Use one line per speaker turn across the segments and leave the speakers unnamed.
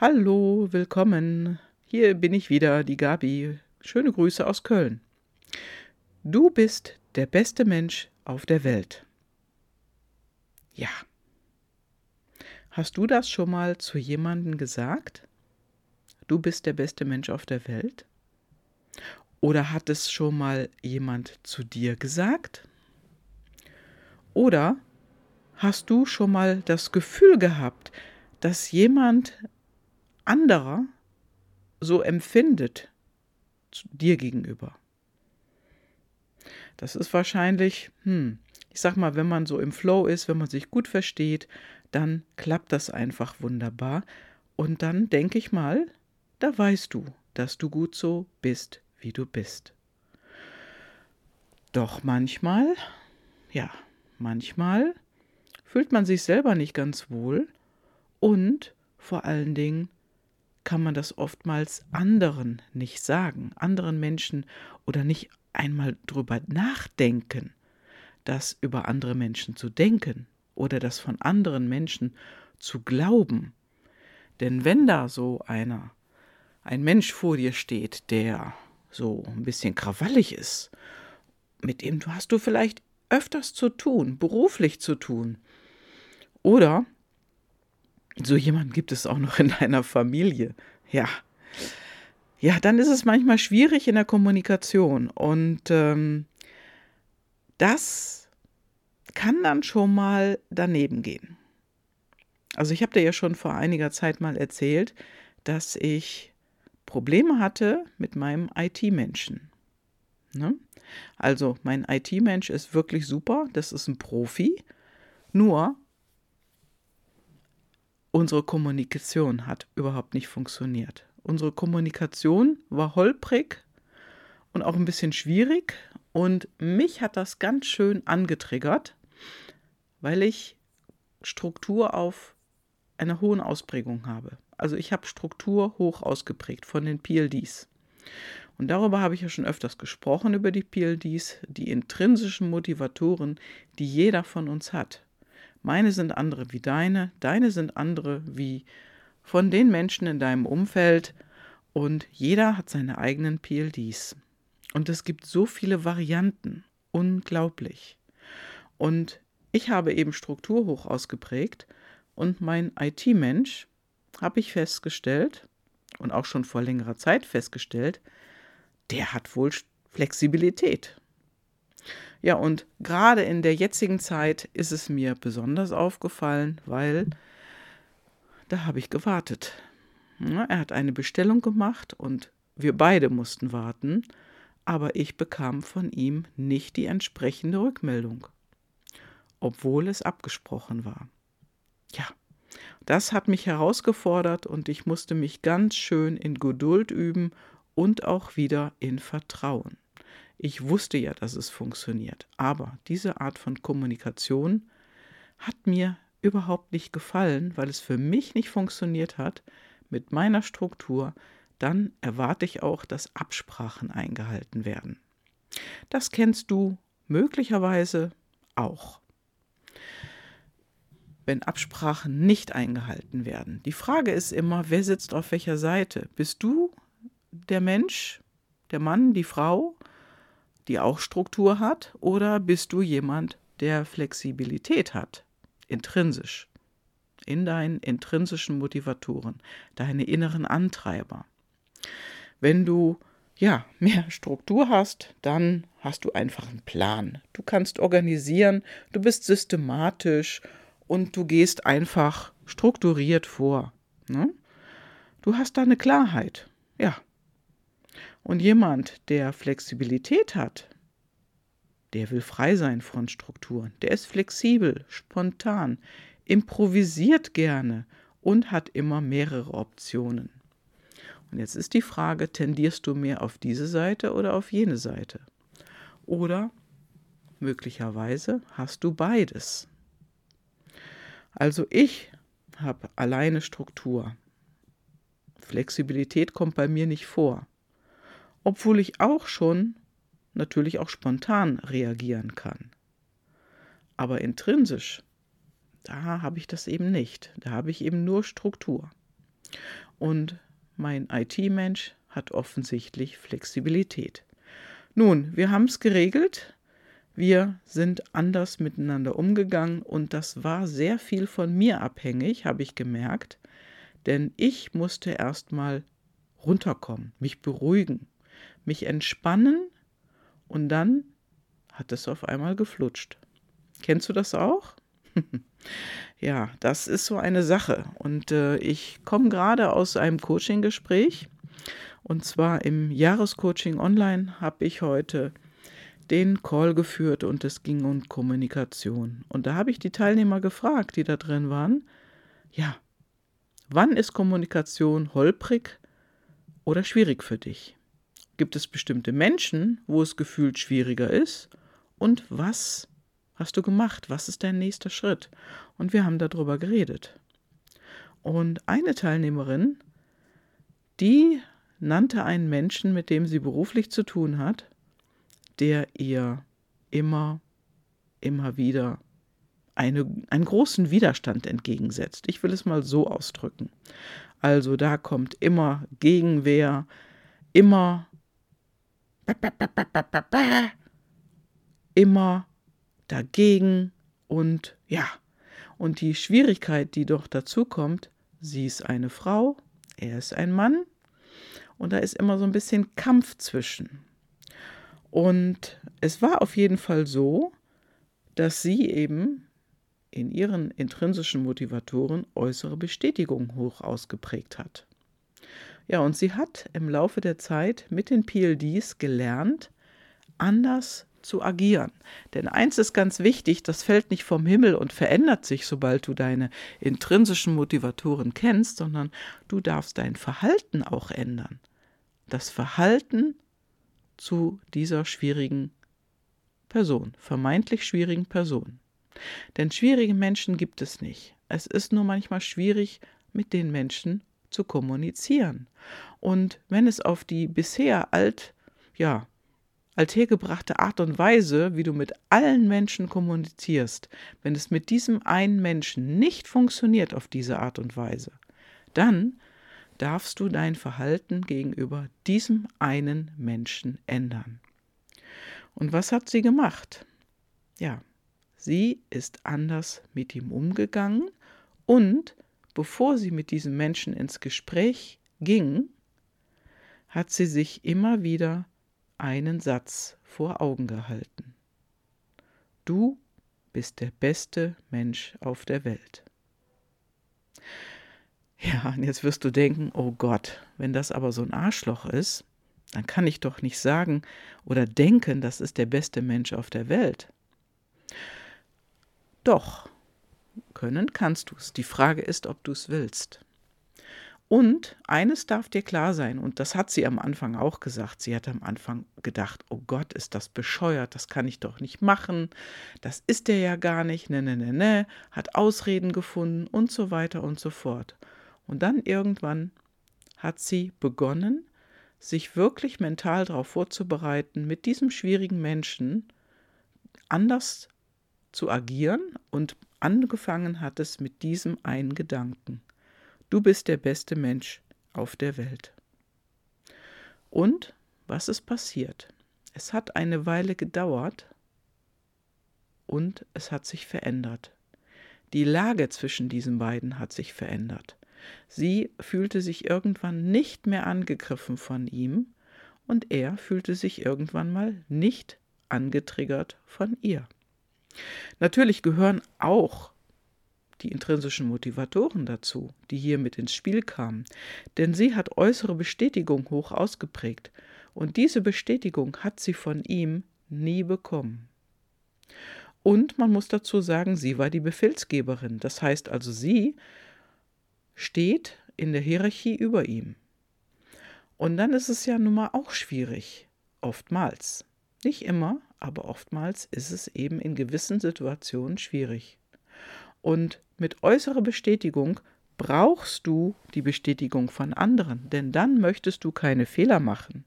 Hallo, willkommen. Hier bin ich wieder, die Gabi. Schöne Grüße aus Köln. Du bist der beste Mensch auf der Welt. Ja. Hast du das schon mal zu jemandem gesagt? Du bist der beste Mensch auf der Welt? Oder hat es schon mal jemand zu dir gesagt? Oder hast du schon mal das Gefühl gehabt, dass jemand anderer so empfindet dir gegenüber? Das ist wahrscheinlich, hm, ich sag mal, wenn man so im Flow ist, wenn man sich gut versteht, dann klappt das einfach wunderbar. Und dann denke ich mal, da weißt du, dass du gut so bist, wie du bist. Doch manchmal, ja, manchmal fühlt man sich selber nicht ganz wohl und vor allen Dingen kann man das oftmals anderen nicht sagen, anderen Menschen oder nicht einmal drüber nachdenken, das über andere Menschen zu denken oder das von anderen Menschen zu glauben. Denn wenn da so einer, ein Mensch vor dir steht, der so ein bisschen krawallig ist, mit dem hast du vielleicht öfters zu tun, beruflich zu tun. Oder so jemand gibt es auch noch in deiner Familie. Ja. Ja, dann ist es manchmal schwierig in der Kommunikation. Und ähm, das kann dann schon mal daneben gehen. Also ich habe dir ja schon vor einiger Zeit mal erzählt, dass ich Probleme hatte mit meinem IT-Menschen. Ne? Also mein IT-Mensch ist wirklich super, das ist ein Profi, nur unsere Kommunikation hat überhaupt nicht funktioniert. Unsere Kommunikation war holprig und auch ein bisschen schwierig und mich hat das ganz schön angetriggert, weil ich Struktur auf einer hohen Ausprägung habe. Also ich habe Struktur hoch ausgeprägt von den PLDs. Und darüber habe ich ja schon öfters gesprochen, über die PLDs, die intrinsischen Motivatoren, die jeder von uns hat. Meine sind andere wie deine, deine sind andere wie von den Menschen in deinem Umfeld und jeder hat seine eigenen PLDs. Und es gibt so viele Varianten, unglaublich. Und ich habe eben Struktur hoch ausgeprägt und mein IT-Mensch, habe ich festgestellt und auch schon vor längerer Zeit festgestellt, der hat wohl Flexibilität. Ja, und gerade in der jetzigen Zeit ist es mir besonders aufgefallen, weil da habe ich gewartet. Er hat eine Bestellung gemacht und wir beide mussten warten, aber ich bekam von ihm nicht die entsprechende Rückmeldung, obwohl es abgesprochen war. Ja, das hat mich herausgefordert und ich musste mich ganz schön in Geduld üben und auch wieder in Vertrauen. Ich wusste ja, dass es funktioniert, aber diese Art von Kommunikation hat mir überhaupt nicht gefallen, weil es für mich nicht funktioniert hat mit meiner Struktur, dann erwarte ich auch, dass Absprachen eingehalten werden. Das kennst du möglicherweise auch. Wenn Absprachen nicht eingehalten werden. Die Frage ist immer, wer sitzt auf welcher Seite? Bist du der Mensch, der Mann, die Frau, die auch Struktur hat, oder bist du jemand, der Flexibilität hat, intrinsisch, in deinen intrinsischen Motivatoren, deine inneren Antreiber? Wenn du ja, mehr Struktur hast, dann hast du einfach einen Plan. Du kannst organisieren, du bist systematisch und du gehst einfach strukturiert vor. Ne? Du hast da eine Klarheit. Ja, und jemand, der Flexibilität hat, der will frei sein von Strukturen. Der ist flexibel, spontan, improvisiert gerne und hat immer mehrere Optionen. Und jetzt ist die Frage, tendierst du mehr auf diese Seite oder auf jene Seite? Oder möglicherweise hast du beides. Also ich habe alleine Struktur. Flexibilität kommt bei mir nicht vor obwohl ich auch schon natürlich auch spontan reagieren kann. Aber intrinsisch, da habe ich das eben nicht. Da habe ich eben nur Struktur. Und mein IT-Mensch hat offensichtlich Flexibilität. Nun, wir haben es geregelt. Wir sind anders miteinander umgegangen und das war sehr viel von mir abhängig, habe ich gemerkt. Denn ich musste erstmal runterkommen, mich beruhigen, mich entspannen und dann hat es auf einmal geflutscht. Kennst du das auch? ja, das ist so eine Sache. Und äh, ich komme gerade aus einem Coaching-Gespräch. Und zwar im Jahrescoaching online habe ich heute den Call geführt und es ging um Kommunikation. Und da habe ich die Teilnehmer gefragt, die da drin waren, ja, wann ist Kommunikation holprig oder schwierig für dich? Gibt es bestimmte Menschen, wo es gefühlt schwieriger ist? Und was hast du gemacht? Was ist dein nächster Schritt? Und wir haben darüber geredet. Und eine Teilnehmerin, die nannte einen Menschen, mit dem sie beruflich zu tun hat, der ihr immer, immer wieder eine, einen großen Widerstand entgegensetzt. Ich will es mal so ausdrücken. Also da kommt immer Gegenwehr, immer immer dagegen und ja, und die Schwierigkeit, die doch dazu kommt, sie ist eine Frau, er ist ein Mann und da ist immer so ein bisschen Kampf zwischen. Und es war auf jeden Fall so, dass sie eben in ihren intrinsischen Motivatoren äußere Bestätigung hoch ausgeprägt hat. Ja, und sie hat im Laufe der Zeit mit den PLDs gelernt, anders zu agieren. Denn eins ist ganz wichtig, das fällt nicht vom Himmel und verändert sich, sobald du deine intrinsischen Motivatoren kennst, sondern du darfst dein Verhalten auch ändern. Das Verhalten zu dieser schwierigen Person, vermeintlich schwierigen Person. Denn schwierige Menschen gibt es nicht. Es ist nur manchmal schwierig, mit den Menschen zu kommunizieren. Und wenn es auf die bisher alt, ja, althergebrachte Art und Weise, wie du mit allen Menschen kommunizierst, wenn es mit diesem einen Menschen nicht funktioniert auf diese Art und Weise, dann darfst du dein Verhalten gegenüber diesem einen Menschen ändern. Und was hat sie gemacht? Ja, sie ist anders mit ihm umgegangen und bevor sie mit diesem Menschen ins Gespräch ging, hat sie sich immer wieder einen Satz vor Augen gehalten. Du bist der beste Mensch auf der Welt. Ja, und jetzt wirst du denken, oh Gott, wenn das aber so ein Arschloch ist, dann kann ich doch nicht sagen oder denken, das ist der beste Mensch auf der Welt. Doch, können kannst du es. Die Frage ist, ob du es willst. Und eines darf dir klar sein, und das hat sie am Anfang auch gesagt. Sie hat am Anfang gedacht, oh Gott, ist das bescheuert, das kann ich doch nicht machen, das ist der ja gar nicht, ne, ne, ne, ne, hat Ausreden gefunden und so weiter und so fort. Und dann irgendwann hat sie begonnen, sich wirklich mental darauf vorzubereiten, mit diesem schwierigen Menschen anders zu agieren und Angefangen hat es mit diesem einen Gedanken. Du bist der beste Mensch auf der Welt. Und was ist passiert? Es hat eine Weile gedauert und es hat sich verändert. Die Lage zwischen diesen beiden hat sich verändert. Sie fühlte sich irgendwann nicht mehr angegriffen von ihm und er fühlte sich irgendwann mal nicht angetriggert von ihr. Natürlich gehören auch die intrinsischen Motivatoren dazu, die hier mit ins Spiel kamen, denn sie hat äußere Bestätigung hoch ausgeprägt, und diese Bestätigung hat sie von ihm nie bekommen. Und man muss dazu sagen, sie war die Befehlsgeberin, das heißt also, sie steht in der Hierarchie über ihm. Und dann ist es ja nun mal auch schwierig, oftmals. Nicht immer, aber oftmals ist es eben in gewissen Situationen schwierig. Und mit äußerer Bestätigung brauchst du die Bestätigung von anderen, denn dann möchtest du keine Fehler machen.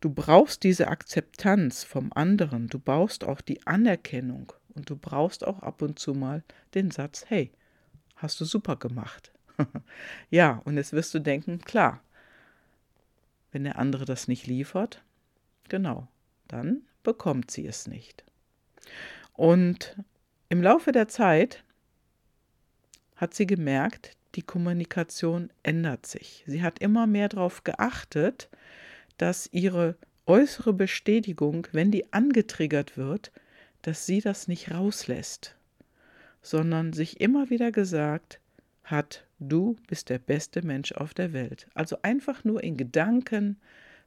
Du brauchst diese Akzeptanz vom anderen, du brauchst auch die Anerkennung und du brauchst auch ab und zu mal den Satz, hey, hast du super gemacht. ja, und jetzt wirst du denken, klar, wenn der andere das nicht liefert, genau, dann bekommt sie es nicht. Und im Laufe der Zeit hat sie gemerkt, die Kommunikation ändert sich. Sie hat immer mehr darauf geachtet, dass ihre äußere Bestätigung, wenn die angetriggert wird, dass sie das nicht rauslässt, sondern sich immer wieder gesagt hat, du bist der beste Mensch auf der Welt. Also einfach nur in Gedanken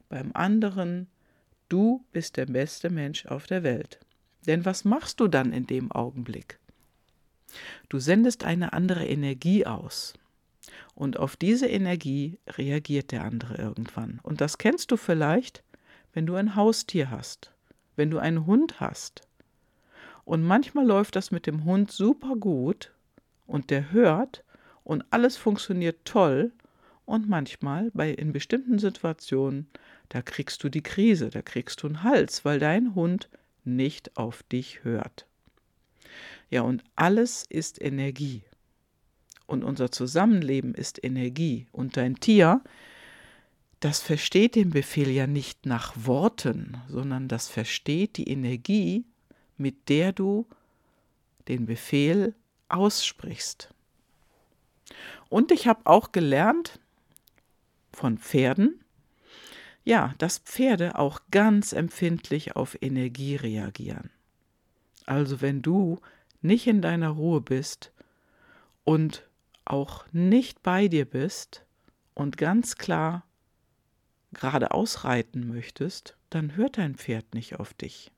beim anderen, du bist der beste Mensch auf der Welt. Denn was machst du dann in dem Augenblick? Du sendest eine andere Energie aus. Und auf diese Energie reagiert der andere irgendwann. Und das kennst du vielleicht, wenn du ein Haustier hast, wenn du einen Hund hast. Und manchmal läuft das mit dem Hund super gut und der hört und alles funktioniert toll. Und manchmal, bei in bestimmten Situationen, da kriegst du die Krise, da kriegst du einen Hals, weil dein Hund nicht auf dich hört. Ja, und alles ist Energie. Und unser Zusammenleben ist Energie. Und dein Tier, das versteht den Befehl ja nicht nach Worten, sondern das versteht die Energie, mit der du den Befehl aussprichst. Und ich habe auch gelernt von Pferden, ja, dass Pferde auch ganz empfindlich auf Energie reagieren. Also wenn du nicht in deiner Ruhe bist und auch nicht bei dir bist und ganz klar geradeaus reiten möchtest, dann hört dein Pferd nicht auf dich.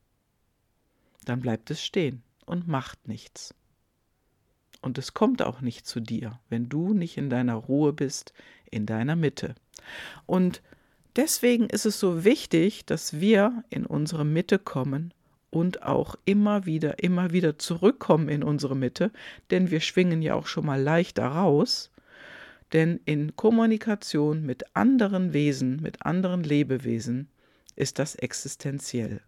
Dann bleibt es stehen und macht nichts. Und es kommt auch nicht zu dir, wenn du nicht in deiner Ruhe bist, in deiner Mitte. Und deswegen ist es so wichtig, dass wir in unsere Mitte kommen und auch immer wieder, immer wieder zurückkommen in unsere Mitte, denn wir schwingen ja auch schon mal leichter raus. Denn in Kommunikation mit anderen Wesen, mit anderen Lebewesen ist das existenziell.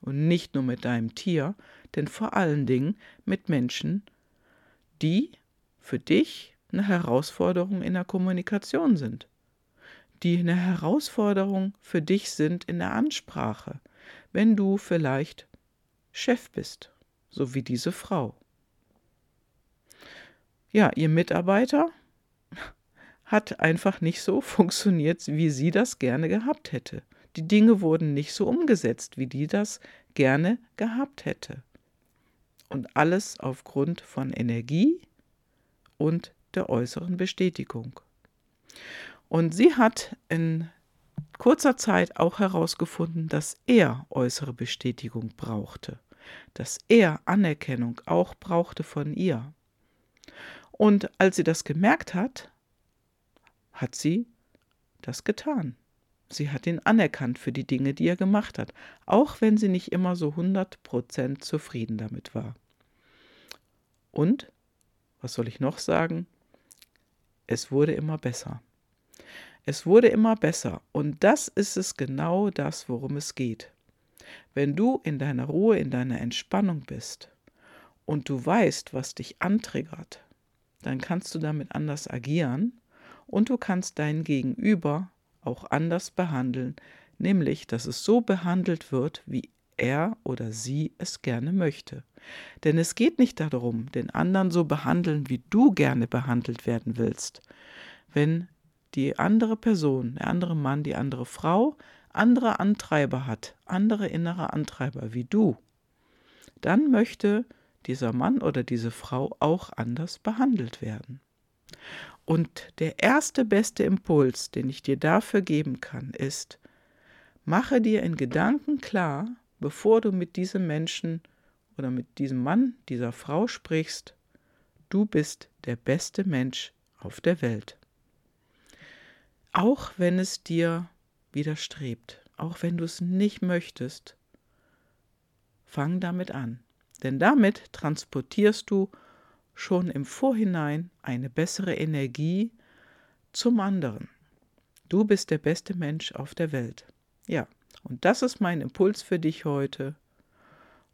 Und nicht nur mit deinem Tier, denn vor allen Dingen mit Menschen, die für dich eine Herausforderung in der Kommunikation sind, die eine Herausforderung für dich sind in der Ansprache, wenn du vielleicht Chef bist, so wie diese Frau. Ja, ihr Mitarbeiter hat einfach nicht so funktioniert, wie sie das gerne gehabt hätte. Die Dinge wurden nicht so umgesetzt, wie die das gerne gehabt hätte. Und alles aufgrund von Energie und der äußeren Bestätigung. Und sie hat in kurzer Zeit auch herausgefunden, dass er äußere Bestätigung brauchte, dass er Anerkennung auch brauchte von ihr. Und als sie das gemerkt hat, hat sie das getan. Sie hat ihn anerkannt für die Dinge, die er gemacht hat, auch wenn sie nicht immer so 100% zufrieden damit war. Und, was soll ich noch sagen? Es wurde immer besser. Es wurde immer besser und das ist es genau das, worum es geht. Wenn du in deiner Ruhe, in deiner Entspannung bist und du weißt, was dich antriggert, dann kannst du damit anders agieren und du kannst dein Gegenüber auch anders behandeln, nämlich dass es so behandelt wird, wie er oder sie es gerne möchte. Denn es geht nicht darum, den anderen so behandeln, wie du gerne behandelt werden willst. Wenn die andere Person, der andere Mann, die andere Frau andere Antreiber hat, andere innere Antreiber wie du, dann möchte dieser Mann oder diese Frau auch anders behandelt werden. Und der erste beste Impuls, den ich dir dafür geben kann, ist, mache dir in Gedanken klar, bevor du mit diesem Menschen oder mit diesem Mann, dieser Frau sprichst, du bist der beste Mensch auf der Welt. Auch wenn es dir widerstrebt, auch wenn du es nicht möchtest, fang damit an. Denn damit transportierst du schon im Vorhinein eine bessere Energie zum anderen. Du bist der beste Mensch auf der Welt. Ja, und das ist mein Impuls für dich heute.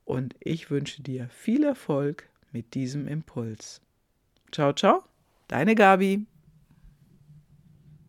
Und ich wünsche dir viel Erfolg mit diesem Impuls. Ciao, ciao, deine Gabi.